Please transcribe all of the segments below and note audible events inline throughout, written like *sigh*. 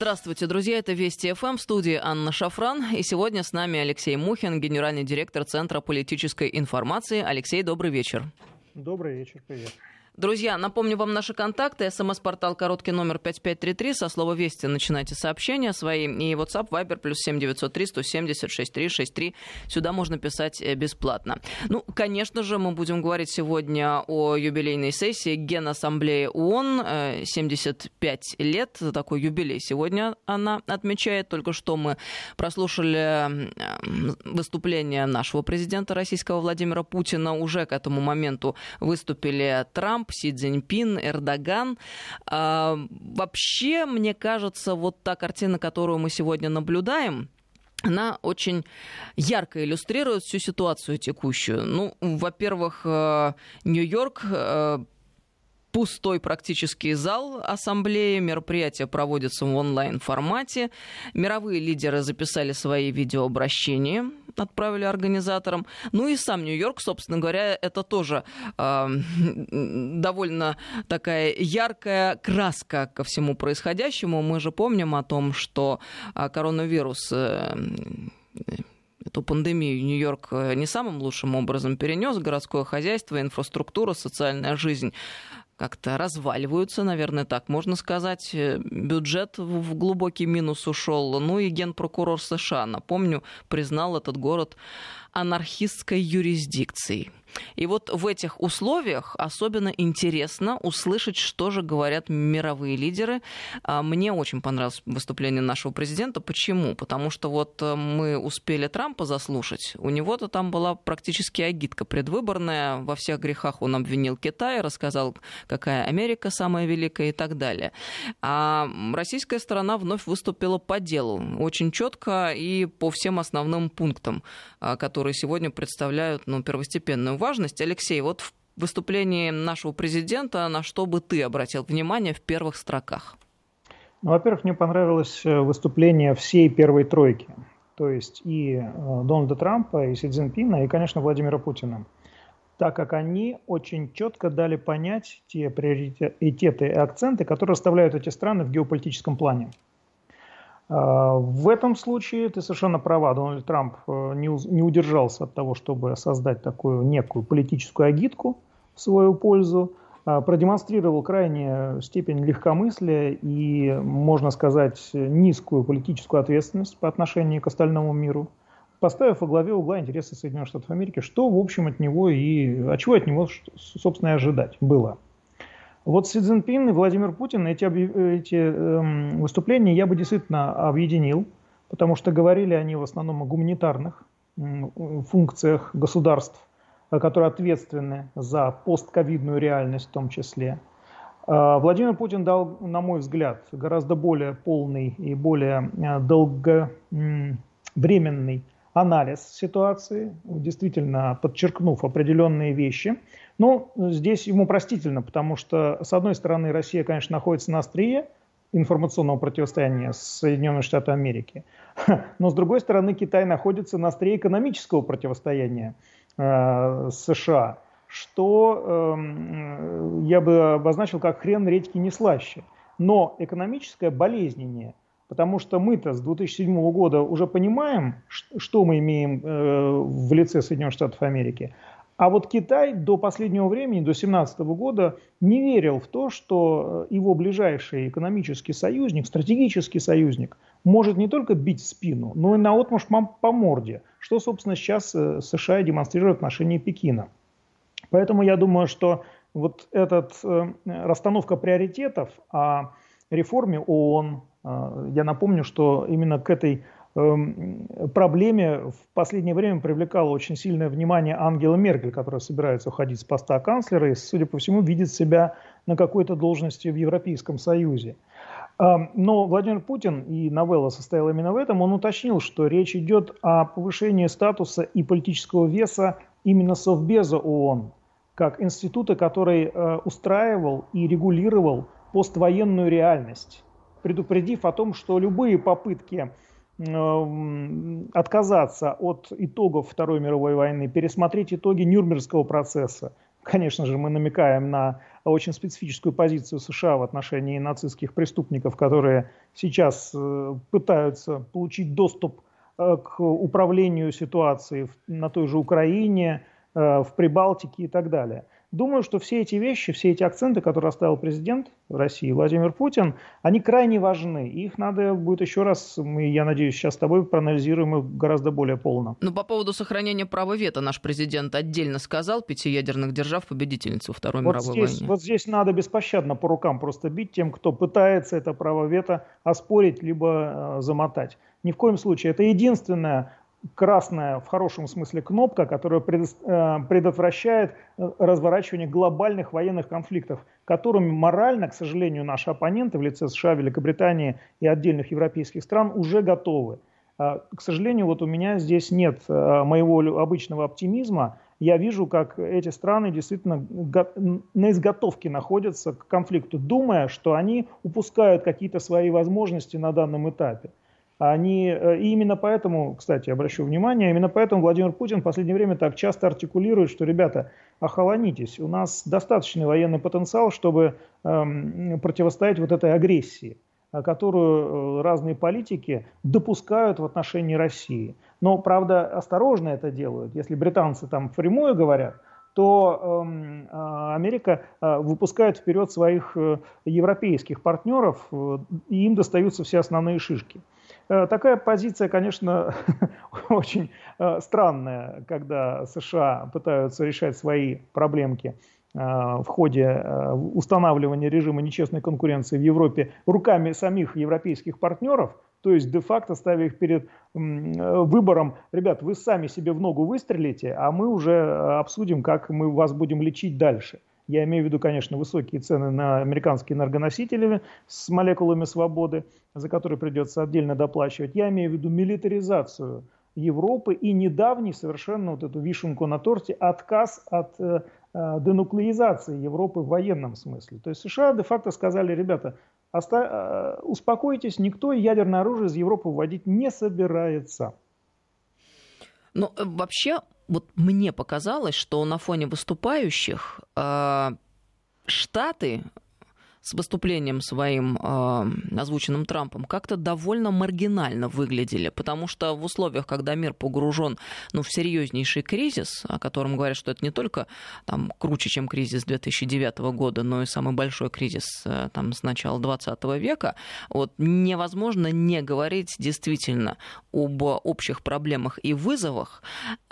Здравствуйте, друзья. Это Вести ФМ в студии Анна Шафран. И сегодня с нами Алексей Мухин, генеральный директор Центра политической информации. Алексей, добрый вечер. Добрый вечер, привет. Друзья, напомню вам наши контакты. СМС-портал короткий номер 5533. Со слова «Вести» начинайте сообщения свои. И WhatsApp, Viber, плюс 7903 170 6363. Сюда можно писать э, бесплатно. Ну, конечно же, мы будем говорить сегодня о юбилейной сессии Генассамблеи ООН. 75 э, лет. Такой юбилей сегодня она отмечает. Только что мы прослушали выступление нашего президента российского Владимира Путина. Уже к этому моменту выступили Трамп, Трамп, Си Цзиньпин, Эрдоган. А, вообще, мне кажется, вот та картина, которую мы сегодня наблюдаем, она очень ярко иллюстрирует всю ситуацию текущую. Ну, во-первых, э, Нью-Йорк э, пустой практически зал ассамблеи. Мероприятие проводится в онлайн-формате. Мировые лидеры записали свои видеообращения, отправили организаторам. Ну и сам Нью-Йорк, собственно говоря, это тоже э, довольно такая яркая краска ко всему происходящему. Мы же помним о том, что э, коронавирус э, эту пандемию Нью-Йорк не самым лучшим образом перенес. Городское хозяйство, инфраструктура, социальная жизнь как-то разваливаются, наверное, так можно сказать. Э, бюджет в глубокий минус ушел. Ну и генпрокурор США, напомню, признал этот город анархистской юрисдикцией. И вот в этих условиях особенно интересно услышать, что же говорят мировые лидеры. А, мне очень понравилось выступление нашего президента. Почему? Потому что вот э, мы успели Трампа заслушать. У него-то там была практически агитка предвыборная. Во всех грехах он обвинил Китай, рассказал, какая Америка самая великая и так далее. А российская сторона вновь выступила по делу. Очень четко и по всем основным пунктам, а, которые сегодня представляют ну, первостепенную важность. Алексей, вот в выступлении нашего президента на что бы ты обратил внимание в первых строках? Ну, во-первых, мне понравилось э, выступление всей первой тройки, то есть и э, Дональда Трампа, и Си Цзиньпина, и, конечно, Владимира Путина, так как они очень четко дали понять те приоритеты и акценты, которые расставляют эти страны в геополитическом плане. А, в этом случае ты совершенно права. Дональд Трамп э, не удержался от того, чтобы создать такую некую политическую агитку в свою пользу, а, продемонстрировал крайне степень легкомыслия и, можно сказать, низкую политическую ответственность по отношению к остальному миру, поставив во главе угла интересы Соединенных Штатов Америки, что, в общем, от него и... А чего от него, собственно, и ожидать было. Вот Си Цзиньпин и Владимир Путин, эти, эти э, выступления я бы действительно объединил, потому что говорили они в основном о гуманитарных э, функциях государств, которые ответственны за постковидную реальность в том числе. Э, Владимир Путин дал, на мой взгляд, гораздо более полный и более э, долговременный анализ ситуации, действительно подчеркнув определенные вещи – ну, здесь ему простительно, потому что, с одной стороны, Россия, конечно, находится на острие информационного противостояния с Соединенными Штатами Америки, *laughs* но, с другой стороны, Китай находится на острие экономического противостояния э, США, что э, я бы обозначил как хрен редьки не слаще. Но экономическое болезненнее, потому что мы-то с 2007 года уже понимаем, что мы имеем э, в лице Соединенных Штатов Америки – а вот Китай до последнего времени, до 2017 года, не верил в то, что э, его ближайший экономический союзник, стратегический союзник, может не только бить в спину, но и наотмашь по морде, что, собственно, сейчас э, США демонстрирует в отношении Пекина. Поэтому я думаю, что вот эта э, расстановка приоритетов о реформе ООН, я напомню, что именно к этой проблеме в последнее время привлекало очень сильное внимание Ангела Меркель, которая собирается уходить с поста канцлера и, судя по всему, видит себя на какой-то должности в Европейском Союзе. Эм, но Владимир Путин, и новелла состояла именно в этом, он уточнил, что речь идет о повышении статуса и политического веса именно Совбеза ООН, как института, который э, устраивал и регулировал поствоенную реальность, предупредив о том, что любые попытки отказаться от итогов Второй мировой войны, пересмотреть итоги Нюрнбергского процесса, конечно же, мы намекаем на очень специфическую позицию США в отношении нацистских преступников, которые сейчас э, пытаются получить доступ э, к управлению ситуацией на той же Украине, в Прибалтике и так далее – Думаю, что все эти вещи, все эти акценты, которые оставил президент России Владимир Путин, они крайне важны. Их надо будет еще раз, мы, я надеюсь, сейчас с тобой проанализируем их гораздо более полно. Ну, по поводу сохранения права вето наш президент отдельно сказал пяти ядерных держав победительницу Второй вот мировой здесь, войны. Вот здесь надо беспощадно по рукам просто бить тем, кто пытается это право вето оспорить либо э, замотать. Ни в коем случае. Это единственное красная в хорошем смысле кнопка, которая э, предотвращает э, разворачивание глобальных военных конфликтов, которыми морально, к сожалению, наши оппоненты в лице США, Великобритании и отдельных европейских стран уже готовы. А, к сожалению, вот у меня здесь нет э, моего обычного оптимизма. Я вижу, как эти страны действительно на изготовке находятся к конфликту, думая, что они упускают какие-то свои возможности на данном этапе. Они, э, и именно поэтому, кстати, обращу внимание, именно поэтому Владимир Путин в последнее время так часто артикулирует, что, ребята, охолонитесь, у нас достаточный военный потенциал, чтобы эм, противостоять вот этой агрессии, которую э, разные политики допускают в отношении России. Но, правда, осторожно это делают. Если британцы там впрямую говорят, то э, Америка э, выпускает вперед своих э, европейских партнеров, э, и им достаются все основные шишки. Э, такая позиция, конечно, *laughs* очень э, странная, когда США пытаются решать свои проблемки э, в ходе устанавливания режима нечестной конкуренции в Европе руками самих европейских партнеров, то есть де-факто ставя их перед выбором, ребят, вы сами себе в ногу выстрелите, а мы уже обсудим, как мы вас будем лечить дальше. Я имею в виду, конечно, высокие цены на американские энергоносители с молекулами свободы, за которые придется отдельно доплачивать. Я имею в виду милитаризацию Европы и недавний совершенно вот эту вишенку на торте отказ от э, э денуклеизации Европы в военном смысле. То есть США де-факто сказали, ребята, оста- э, успокойтесь, никто ядерное оружие из Европы вводить не собирается. Ну, э, вообще, вот мне показалось, что на фоне выступающих э, Штаты с выступлением своим, э, озвученным Трампом, как-то довольно маргинально выглядели, потому что в условиях, когда мир погружен ну, в серьезнейший кризис, о котором говорят, что это не только там, круче, чем кризис 2009 года, но и самый большой кризис э, там, с начала 20 века, вот, невозможно не говорить действительно об общих проблемах и вызовах,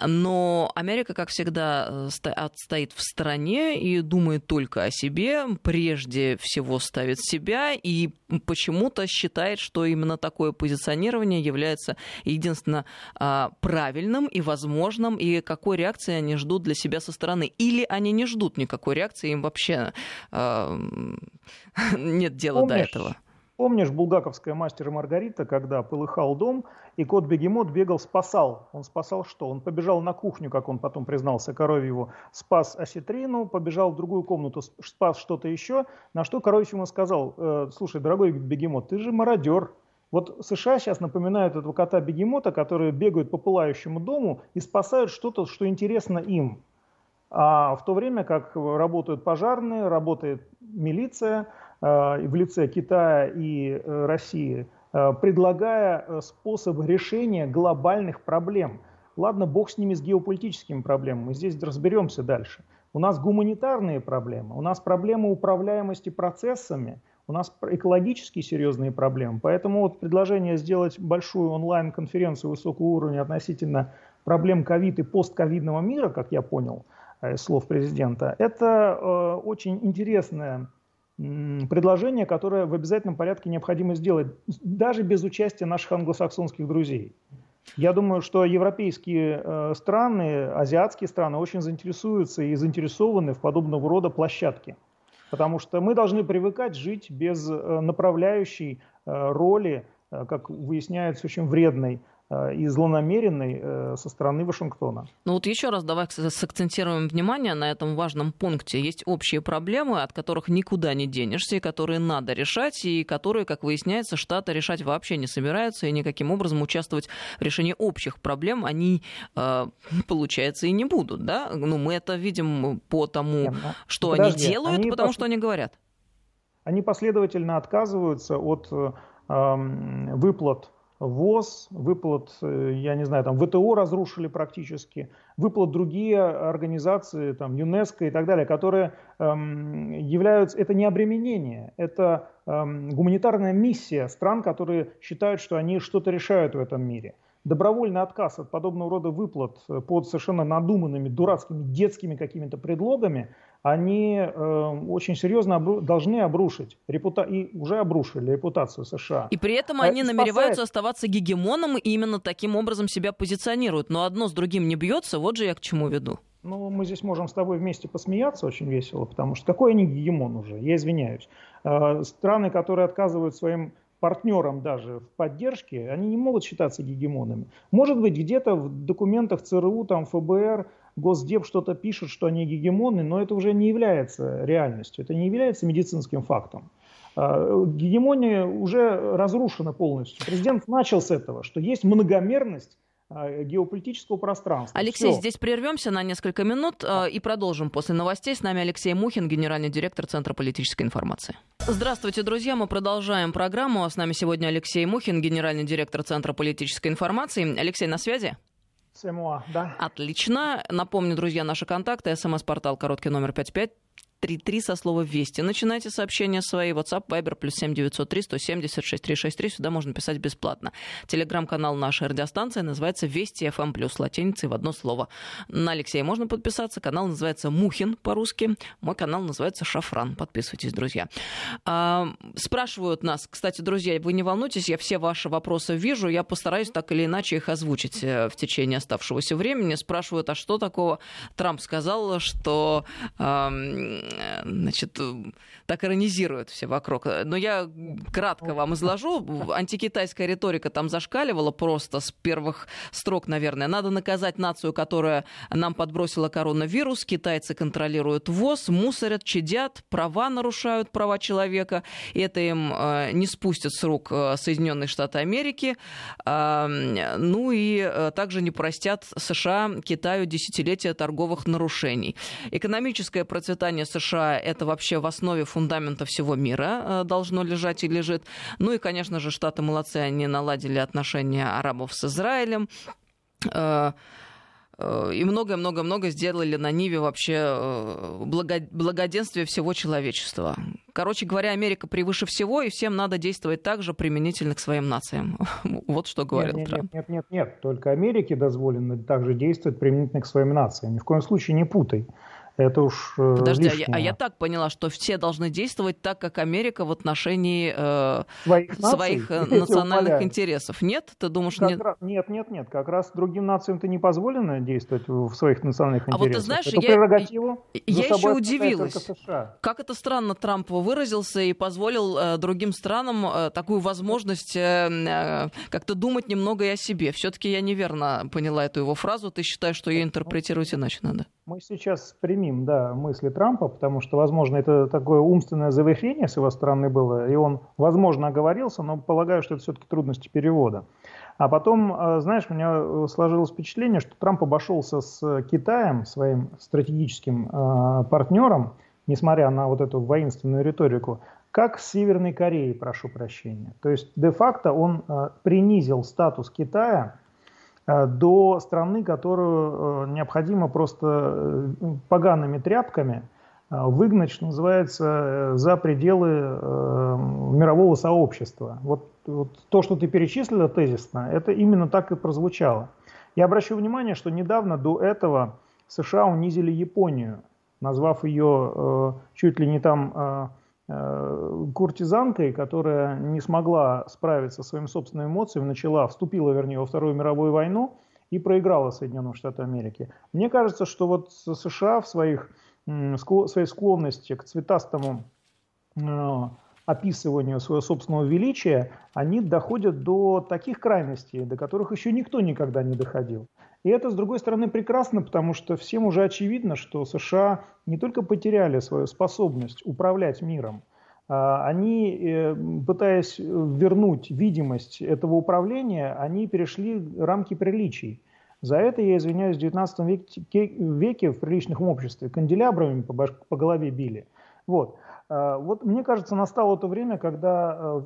но Америка, как всегда, э, стоит в стороне и думает только о себе, прежде всего всего ставит себя и почему-то считает, что именно такое позиционирование является единственно а, правильным и возможным, и какой реакции они ждут для себя со стороны. Или они не ждут никакой реакции, им вообще а, *laughs* нет дела Помнишь, до этого. Помнишь булгаковская мастер и Маргарита, когда полыхал дом, и кот-бегемот бегал, спасал. Он спасал что? Он побежал на кухню, как он потом признался Коровьеву, спас осетрину, побежал в другую комнату, спас что-то еще, на что Коровьев ему сказал, э, слушай, дорогой бегемот, ты же мародер, вот США сейчас напоминают этого кота-бегемота, которые бегают по пылающему дому и спасают что-то, что интересно им. А в то время как работают пожарные, работает милиция, в лице Китая и э, России, э, предлагая способ решения глобальных проблем. Ладно, бог с ними, с геополитическими проблемами, мы здесь разберемся дальше. У нас гуманитарные проблемы, у нас проблемы управляемости процессами, у нас экологические серьезные проблемы. Поэтому вот предложение сделать большую онлайн-конференцию высокого уровня относительно проблем ковид и постковидного мира, как я понял, слов президента, это э, очень интересная предложение, которое в обязательном порядке необходимо сделать, даже без участия наших англосаксонских друзей. Я думаю, что европейские э, страны, азиатские страны очень заинтересуются и заинтересованы в подобного рода площадке. Потому что мы должны привыкать жить без э, направляющей э, роли, как выясняется, очень вредной и злонамеренной э, со стороны Вашингтона. Ну вот еще раз давай сакцентируем внимание на этом важном пункте. Есть общие проблемы, от которых никуда не денешься, и которые надо решать, и которые, как выясняется, Штаты решать вообще не собираются, и никаким образом участвовать в решении общих проблем они, э, *laughs* получается, и не будут. Да? Ну, мы это видим по тому, Нет, ну, что подожди, они делают, они потому пос... что они говорят. Они последовательно отказываются от э, выплат ВОЗ, выплат, э, я не знаю, там ВТО разрушили практически, выплат другие организации, там ЮНЕСКО и так далее, которые эм, являются, это не обременение, это эм, гуманитарная миссия стран, которые считают, что они что-то решают в этом мире. Добровольный отказ от подобного рода выплат э, под совершенно надуманными, дурацкими, детскими какими-то предлогами – они э, очень серьезно обру- должны обрушить репута- и уже обрушили репутацию США. И при этом они спасает... намереваются оставаться гегемоном и именно таким образом себя позиционируют. Но одно с другим не бьется, вот же я к чему веду. Ну, мы здесь можем с тобой вместе посмеяться очень весело, потому что какой они гегемон уже, я извиняюсь. Э, страны, которые отказывают своим партнерам даже в поддержке, они не могут считаться гегемонами. Может быть, где-то в документах ЦРУ, там, ФБР Госдеп что-то пишет, что они гегемоны, но это уже не является реальностью, это не является медицинским фактом. А, гегемония уже разрушена полностью. Президент начал с этого, что есть многомерность а, геополитического пространства. Алексей, Все. здесь прервемся на несколько минут да. и продолжим после новостей. С нами Алексей Мухин, генеральный директор Центра политической информации. Здравствуйте, друзья. Мы продолжаем программу. С нами сегодня Алексей Мухин, генеральный директор Центра политической информации. Алексей, на связи? СМО, да. Отлично. Напомню, друзья, наши контакты. СМС-портал короткий номер 55 933 со слова «Вести». Начинайте сообщения свои. WhatsApp, Viber, плюс 7903 176 363. Сюда можно писать бесплатно. Телеграм-канал нашей радиостанции называется «Вести FM+,» плюс латиницей в одно слово. На Алексея можно подписаться. Канал называется «Мухин» по-русски. Мой канал называется «Шафран». Подписывайтесь, друзья. А, спрашивают нас, кстати, друзья, вы не волнуйтесь, я все ваши вопросы вижу. Я постараюсь так или иначе их озвучить э, в течение оставшегося времени. Спрашивают, а что такого Трамп сказал, что значит, так иронизируют все вокруг. Но я кратко вам изложу. Антикитайская риторика там зашкаливала просто с первых строк, наверное. Надо наказать нацию, которая нам подбросила коронавирус. Китайцы контролируют ВОЗ, мусорят, чадят, права нарушают, права человека. Это им э, не спустят с рук э, Соединенные Штаты Америки. Э, ну и также не простят США Китаю десятилетия торговых нарушений. Экономическое процветание США это вообще в основе фундамента всего мира э, должно лежать и лежит. Ну и, конечно же, Штаты молодцы, они наладили отношения арабов с Израилем э, э, и многое-много-много сделали на Ниве вообще благоденствия всего человечества. Короче говоря, Америка превыше всего, и всем надо действовать так же применительно к своим нациям. *laughs* Вот что говорил нет, Трамп. Нет, нет, нет, нет, только Америке дозволено также действовать применительно к своим нациям. Ни в коем случае не путай. Это уж э, Подожди, а я, а я так поняла, что все должны действовать так, как Америка в отношении э, своих, своих наций, э, национальных интересов. Нет? Ты думаешь, нет? Раз, нет, нет, нет. Как раз другим нациям-то не позволено действовать в своих национальных интересах. А вот ты знаешь, Эту я, я еще удивилась, как это странно Трамп выразился и позволил э, другим странам э, такую возможность э, э, как-то думать немного и о себе. Все-таки я неверно поняла эту его фразу. Ты считаешь, что ее интерпретировать иначе надо? Мы сейчас примем, да, мысли Трампа, потому что, возможно, это такое умственное завыхление с его стороны было, и он, возможно, оговорился, но полагаю, что это все-таки трудности перевода. А потом, э, знаешь, у меня э, сложилось впечатление, что Трамп обошелся с Китаем, своим стратегическим э, партнером, несмотря на вот эту воинственную риторику, как с Северной Кореей, прошу прощения. То есть, де-факто он э, принизил статус Китая до страны, которую э, необходимо просто э, погаными тряпками выгнать, что называется, за пределы мирового сообщества. Вот, вот то, что ты перечислила тезисно, это именно так и прозвучало. Я обращу внимание, что недавно до этого США унизили Японию, назвав ее чуть ли не там Э, куртизанкой, которая не смогла справиться со своими собственными эмоциями, начала, вступила, вернее, во Вторую мировую войну и проиграла Соединенным Штатам Америки. Мне кажется, что вот США в своих, своей склонности к цветастому э, описыванию своего собственного величия, они доходят до таких крайностей, до которых еще никто никогда не доходил. И это, с другой стороны, прекрасно, потому что всем уже очевидно, что США не только потеряли свою способность управлять миром, а, они, э, пытаясь вернуть видимость этого управления, они перешли рамки приличий. За это, я извиняюсь, в 19 веке, веке в приличном обществе канделябрами по, по голове били. Вот. А, вот мне кажется, настало то время, когда э,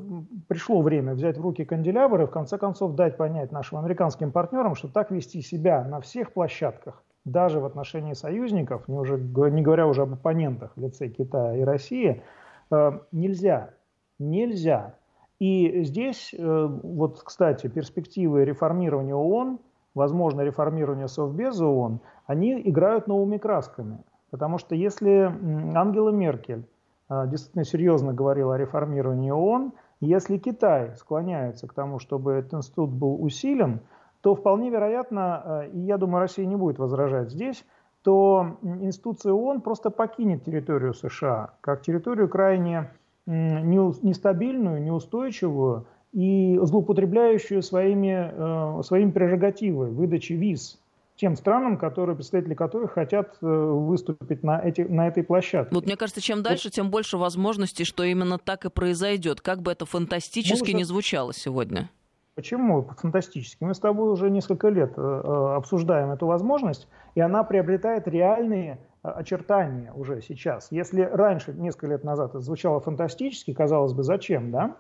пришло время взять в руки канделябр и в конце концов дать понять нашим американским партнерам, что так вести себя на всех площадках, даже в отношении союзников, не, уже, не говоря уже об оппонентах в лице Китая и России – Э, нельзя. Нельзя. И здесь, э, вот, кстати, перспективы реформирования ООН, возможно, реформирование Совбеза ООН, они играют новыми красками. Потому что если Ангела Меркель э, действительно серьезно говорила о реформировании ООН, если Китай склоняется к тому, чтобы этот институт был усилен, то вполне вероятно, и я думаю, Россия не будет возражать здесь, то институция ООН просто покинет территорию США как территорию крайне нестабильную, неустойчивую и злоупотребляющую своими, э, своими прерогативами выдачи виз тем странам, которые, представители которых хотят э, выступить на, эти, на этой площадке. Вот мне кажется, чем дальше, тем больше возможностей, что именно так и произойдет, как бы это фантастически уже... не звучало сегодня. Почему фантастически? Мы с тобой уже несколько лет э, э, обсуждаем эту возможность, и она приобретает реальные очертания уже сейчас. Если раньше, несколько лет назад, это звучало фантастически, казалось бы, зачем, да?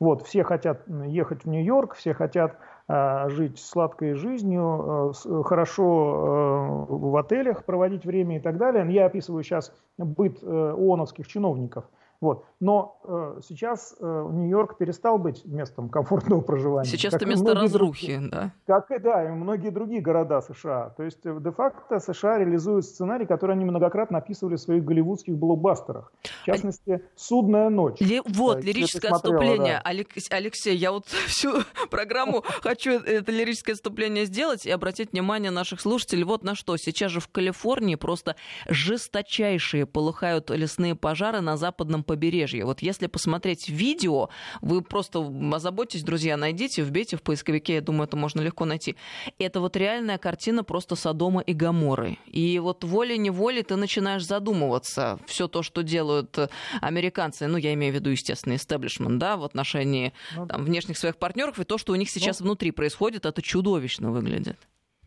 Вот, все хотят ехать в Нью-Йорк, все хотят жить сладкой жизнью, э, хорошо э, в отелях проводить время и так далее. Я описываю сейчас быт э, ООНовских чиновников – вот. Но э, сейчас э, Нью-Йорк перестал быть местом комфортного проживания. Сейчас это место разрухи, другие, да? Как и, да, и многие другие города США. То есть, э, де-факто США реализуют сценарий, который они многократно описывали в своих голливудских блокбастерах. В частности, «Судная ночь». Ли... Вот, лирическое отступление. Да. Алексей, я вот *laughs* всю программу хочу это лирическое отступление сделать и обратить внимание наших слушателей вот на что. Сейчас же в Калифорнии просто жесточайшие полыхают лесные пожары на западном побережье. Вот если посмотреть видео, вы просто озаботьтесь, друзья, найдите, вбейте в поисковике, я думаю, это можно легко найти. Это вот реальная картина просто Содома и Гаморы. И вот волей-неволей ты начинаешь задумываться. Все то, что делают американцы, ну, я имею в виду, естественно, истеблишмент, да, в отношении ну там, внешних своих партнеров, и то, что у них сейчас ну, внутри происходит, это чудовищно выглядит.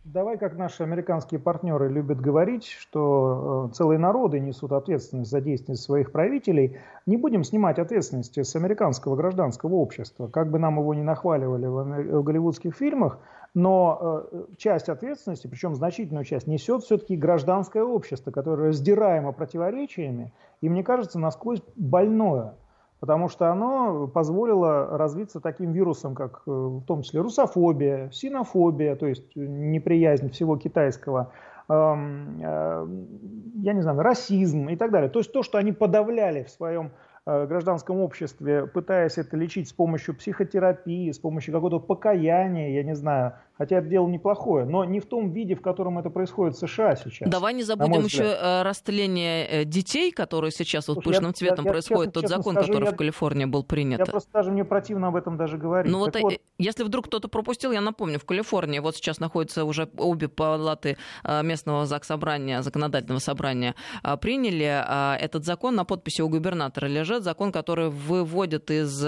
Давай, как наши американские партнеры любят говорить, что э, целые народы несут ответственность за действия своих правителей, не будем снимать ответственности с американского гражданского общества, как бы нам его ни нахваливали в голливудских фильмах, но э, часть ответственности, причем значительную часть, несет все-таки гражданское общество, которое раздираемо противоречиями, и, мне кажется, насквозь больное – потому что оно позволило развиться таким вирусом, как э, в том числе русофобия, синофобия, то есть неприязнь всего китайского, э, я не знаю, расизм и так далее. То есть то, что они подавляли в своем Э, гражданском обществе, пытаясь это лечить с помощью психотерапии, с помощью какого-то покаяния, я не знаю, хотя это дело неплохое, но не в том виде, в котором это происходит в США сейчас. Давай не забудем еще э, растление э, детей, которые сейчас вот Слушай, пышным цветом я, происходит, я, тот честно закон, скажу, который я, в Калифорнии был принят. Я просто даже мне противно об этом даже говорить. Ну вот, вот, если вдруг кто-то пропустил, я напомню, в Калифорнии вот сейчас находятся уже обе палаты местного заксобрания, законодательного собрания приняли этот закон, на подписи у губернатора лежит, закон, который выводит из,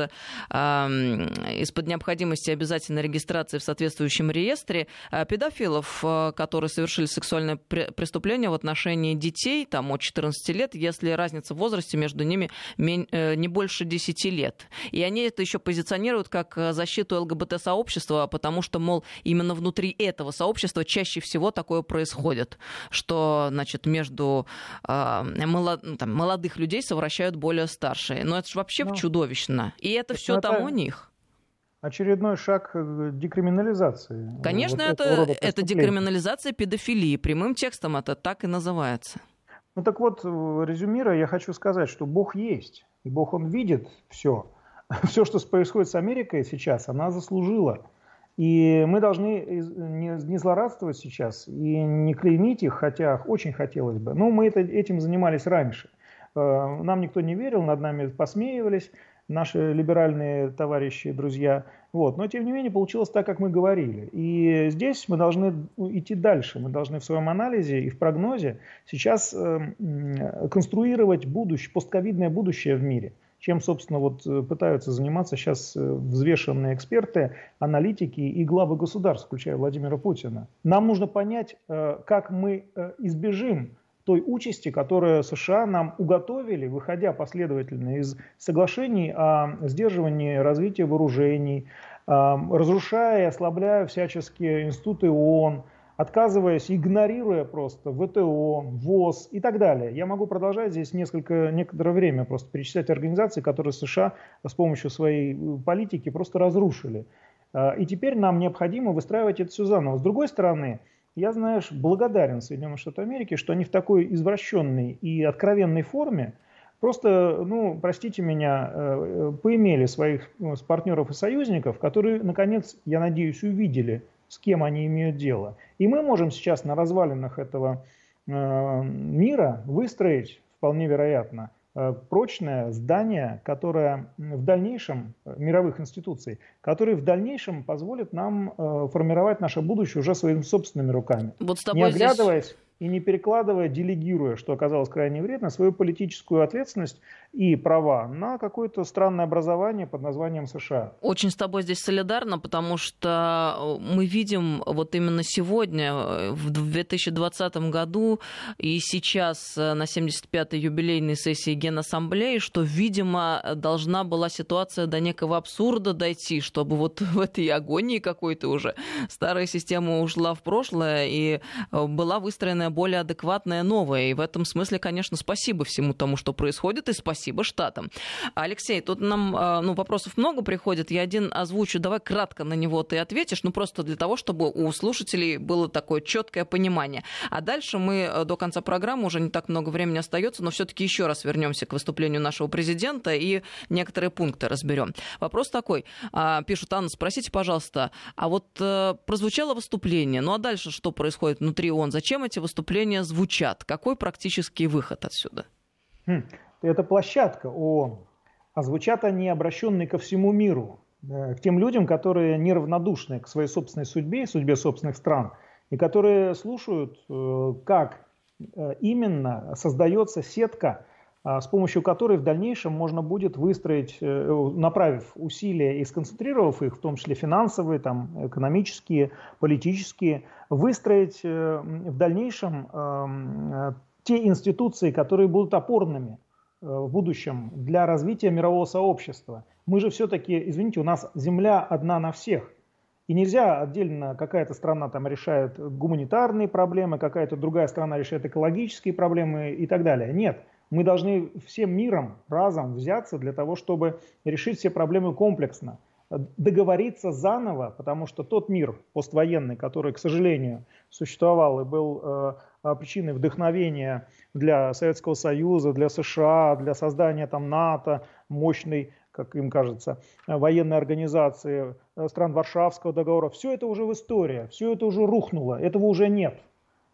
из-под необходимости обязательной регистрации в соответствующем реестре э, педофилов, э, которые совершили сексуальное преступление в отношении детей там, от 14 лет, если разница в возрасте между ними э, не больше 10 лет. И они это еще позиционируют как защиту ЛГБТ-сообщества, потому что, мол, именно внутри этого сообщества чаще всего такое происходит, что значит, между молод, там, молодых людей совращают более старшие. Но это же вообще ну, чудовищно. И это все там у них. Очередной шаг э, декриминализации. Конечно, вот это, это декриминализация педофилии. Прямым текстом это так и называется. Ну так вот, э, резюмируя, я хочу сказать, что Бог есть. И Бог, Он видит все. *laughs* Все, что происходит с Америкой сейчас, она заслужила. И мы должны не злорадствовать сейчас и не клеймить их, хотя очень хотелось бы. Но мы это, этим занимались раньше. Э, нам никто не верил, над нами посмеивались. Наши либеральные товарищи, друзья. Вот. Но, тем не менее, получилось так, как мы говорили. И здесь мы должны идти дальше. Мы должны в своем анализе и в прогнозе сейчас э, конструировать будущее, постковидное будущее в мире чем, собственно, вот э, пытаются заниматься сейчас э, взвешенные эксперты, аналитики и главы государств, включая Владимира Путина. Нам нужно понять, э, как мы избежим той участи, которую США нам уготовили, выходя последовательно из соглашений о сдерживании развития вооружений, разрушая и ослабляя всяческие институты ООН, отказываясь, игнорируя просто ВТО, ВОЗ и так далее. Я могу продолжать здесь несколько, некоторое время просто перечислять организации, которые США с помощью своей э, политики просто разрушили. А, и теперь нам необходимо выстраивать это все заново. С другой стороны, я, знаешь, благодарен Соединенным Штатам Америки, что они в такой извращенной и откровенной форме просто, ну, простите меня, э, э, поимели своих партнеров и союзников, которые, наконец, я надеюсь, увидели – с кем они имеют дело. И мы можем сейчас на развалинах этого э, мира выстроить, вполне вероятно, прочное здание, которое в дальнейшем, э, мировых институций, которые в дальнейшем позволят нам формировать наше будущее уже своими собственными руками. Вот с тобой не оглядываясь здесь и не перекладывая, делегируя, что оказалось крайне вредно, свою политическую ответственность и права на какое-то странное образование под названием США. Очень с тобой здесь солидарно, потому что э, мы видим вот именно сегодня, э, в 2020 году и сейчас э, на 75-й юбилейной сессии Генассамблеи, что, видимо, должна была ситуация до некого абсурда дойти, чтобы вот в этой агонии какой-то уже старая система ушла в прошлое и была выстроена более адекватная новая. И в этом смысле, конечно, спасибо всему тому, что происходит, и спасибо Штатам. Алексей, тут нам а, ну, вопросов много приходит. Я один озвучу. Давай кратко на него ты ответишь, ну просто для того, чтобы у слушателей было такое четкое понимание. А дальше мы э, до конца программы, уже не так много времени остается, но все-таки еще раз вернемся к выступлению нашего президента и некоторые пункты разберем. Вопрос такой. А, пишут, Анна, спросите, пожалуйста, а вот э, прозвучало выступление, ну а дальше что происходит внутри ООН? Зачем эти выступления выступления звучат. Какой практический выход отсюда? Хм, это площадка ООН, а звучат они обращенные ко всему миру, к тем людям, которые неравнодушны к своей собственной судьбе и судьбе собственных стран, и которые слушают, э, как э, именно создается сетка с помощью которой в дальнейшем можно будет выстроить, э, направив усилия и сконцентрировав их, в том числе финансовые, там, экономические, политические, выстроить э, в дальнейшем э, те институции, которые будут опорными в будущем для развития мирового сообщества. Мы же все-таки, извините, у нас земля одна на всех. И нельзя отдельно какая-то страна там решает гуманитарные проблемы, какая-то другая страна решает экологические проблемы и так далее. Нет, мы должны всем миром разом взяться для того, чтобы решить все проблемы комплексно, договориться заново, потому что тот мир поствоенный, который, к сожалению, существовал и был э, причиной вдохновения для Советского Союза, для США, для создания там НАТО, мощной, как им кажется, военной организации э, стран Варшавского договора, все это уже в истории, все это уже рухнуло, этого уже нет.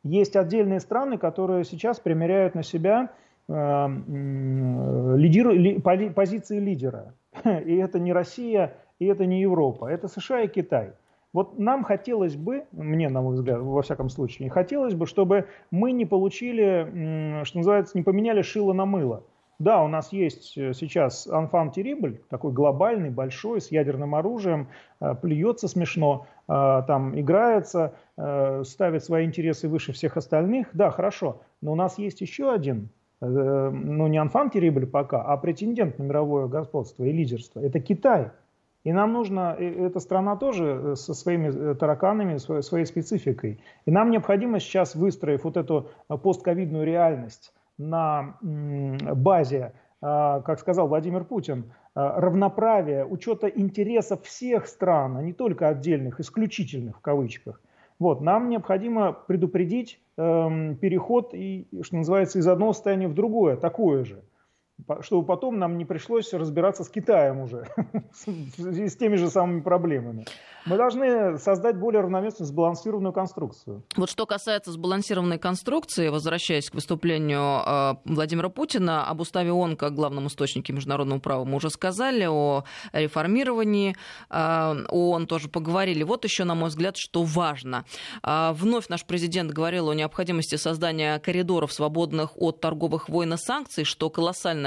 Есть отдельные страны, которые сейчас примеряют на себя Э, лидиру, ли, позиции лидера. *laughs* И это не Россия, и это не Европа, это США и Китай. Вот нам хотелось бы, мне, на мой взгляд, во всяком случае, хотелось бы, чтобы мы не получили, что называется, не поменяли шило на мыло. Да, у нас есть э, сейчас анфан Терибль, такой глобальный, большой, с ядерным оружием, э, плюется смешно, там играется, ставит свои интересы выше всех остальных. Да, хорошо, но у нас есть еще один Э, ну не анфан терибль пока, а претендент на мировое господство и лидерство. Это Китай. И нам нужно, эта страна тоже э, со своими э, тараканами, своей спецификой. И нам необходимо сейчас, выстроив вот эту постковидную реальность на базе, как сказал Владимир Путин, равноправия, учета интересов всех стран, а не только отдельных, исключительных в кавычках, вот, нам необходимо предупредить э, переход, и, что называется, из одного состояния в другое, такое же, чтобы потом нам не пришлось разбираться с Китаем уже, *laughs* с теми же самыми проблемами. Мы должны создать более равновесную, сбалансированную конструкцию. Вот что касается сбалансированной конструкции, возвращаясь к выступлению э, Владимира Путина об уставе ООН как главном источнике международного права, мы уже сказали о реформировании э, ООН, тоже поговорили. Вот еще, на мой взгляд, что важно. Э, вновь наш президент говорил о необходимости создания коридоров, свободных от торговых войн и санкций, что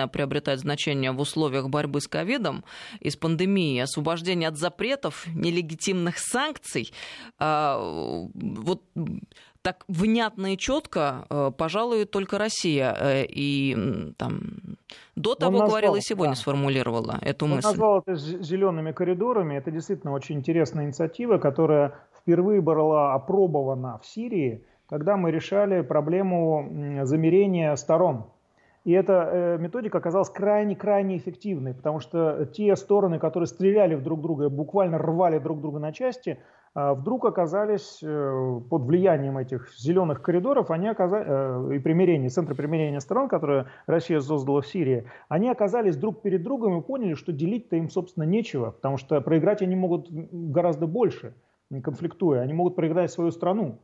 колоссальное приобретает значение в условиях борьбы с ковидом и с пандемией, освобождение от запретов, нелегитимных санкций. Э, вот так внятно и четко, э, пожалуй, только Россия. Э, и там до того назвал, говорила и сегодня да. сформулировала эту Он мысль. Назвал это зелеными коридорами. Это действительно очень интересная инициатива, которая впервые была опробована в Сирии, когда мы решали проблему замерения сторон. И эта э, методика оказалась крайне-крайне эффективной, потому что те стороны, которые стреляли в друг друга, буквально рвали друг друга на части, а, вдруг оказались э, под влиянием этих зеленых коридоров, они оказались, э, и примирения, центры примирения сторон, которые Россия создала в Сирии, они оказались друг перед другом и поняли, что делить-то им, собственно, нечего, потому что проиграть они могут гораздо больше, конфликтуя, они могут проиграть свою страну.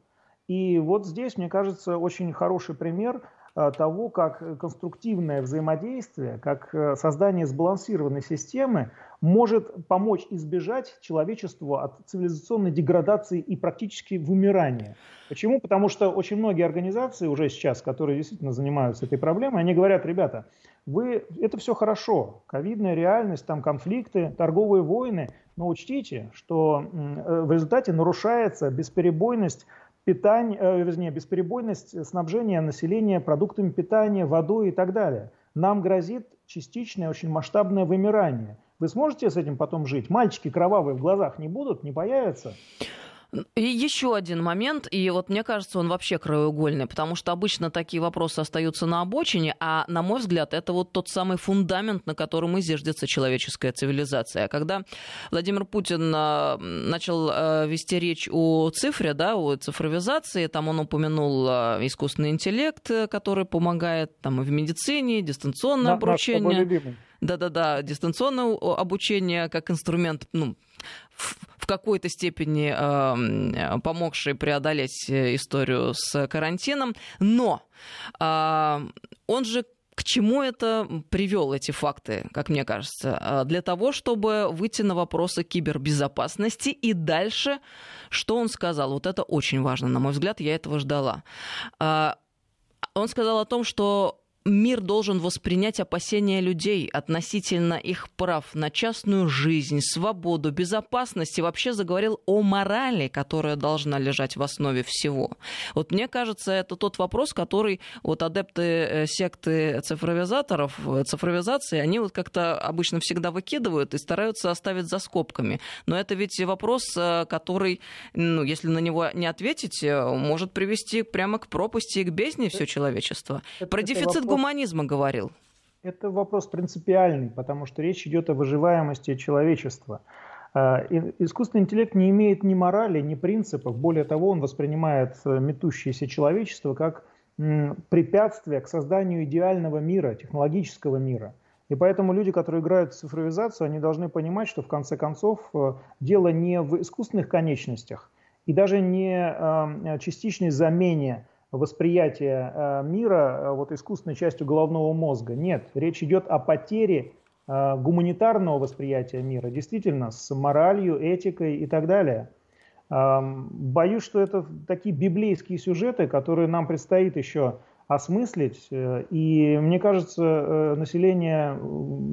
И вот здесь, мне кажется, очень хороший пример – того, как конструктивное взаимодействие, как э, создание сбалансированной системы может помочь избежать человечеству от цивилизационной деградации и практически вымирания. Почему? Потому что очень многие организации уже сейчас, которые действительно занимаются этой проблемой, они говорят, ребята, вы, это все хорошо, ковидная реальность, там конфликты, торговые войны, но учтите, что э, в результате нарушается бесперебойность питание, э, вернее, бесперебойность снабжения населения продуктами питания, водой и так далее. Нам грозит частичное, очень масштабное вымирание. Вы сможете с этим потом жить? Мальчики кровавые в глазах не будут, не появятся? И еще один момент, и вот мне кажется, он вообще краеугольный, потому что обычно такие вопросы остаются на обочине, а, на мой взгляд, это вот тот самый фундамент, на котором и зиждется человеческая цивилизация. А когда Владимир Путин а, начал а, вести речь о цифре, да, о цифровизации, там он упомянул искусственный интеллект, который помогает там и в медицине, дистанционное на, обучение. Да-да-да, дистанционное обучение как инструмент, ну, какой-то степени э, помогший преодолеть э, историю с карантином. Но э, он же к чему это привел эти факты, как мне кажется? А, для того, чтобы выйти на вопросы кибербезопасности и дальше, что он сказал? Вот это очень важно, на мой взгляд, я этого ждала. Он сказал о том, что мир должен воспринять опасения людей относительно их прав на частную жизнь, свободу, безопасность и вообще заговорил о морали, которая должна лежать в основе всего. Вот мне кажется, это тот вопрос, который вот адепты э, секты цифровизаторов, э, цифровизации, они вот как-то обычно всегда выкидывают и стараются оставить за скобками. Но это ведь вопрос, э, который, ну, если на него не ответить, может привести прямо к пропасти и к бездне все человечество. Про дефицит вопрос гуманизма говорил? Это вопрос принципиальный, потому что речь идет о выживаемости человечества. А, искусственный интеллект не имеет ни морали, ни принципов. Более того, он воспринимает э, метущееся человечество как препятствие к созданию идеального мира, технологического мира. И поэтому люди, которые играют в цифровизацию, они должны понимать, что в конце концов э, дело не в искусственных конечностях и даже не э, частичной замене восприятия э, мира э, вот искусственной частью головного мозга. Нет, речь идет о потере э, гуманитарного восприятия мира, действительно, с моралью, этикой и так далее. Боюсь, что это такие библейские сюжеты, которые нам предстоит еще осмыслить. И мне кажется, население,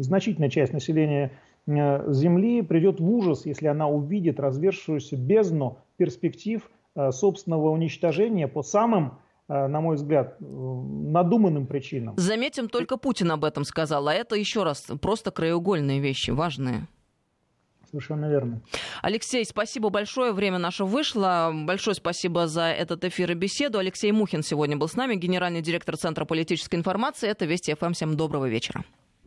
значительная часть населения Земли придет в ужас, если она увидит развершуюся бездну перспектив собственного уничтожения по самым на мой взгляд, надуманным причинам. Заметим, только Путин об этом сказал, а это еще раз просто краеугольные вещи, важные. Совершенно верно. Алексей, спасибо большое. Время наше вышло. Большое спасибо за этот эфир и беседу. Алексей Мухин сегодня был с нами, генеральный директор Центра политической информации. Это Вести ФМ. Всем доброго вечера.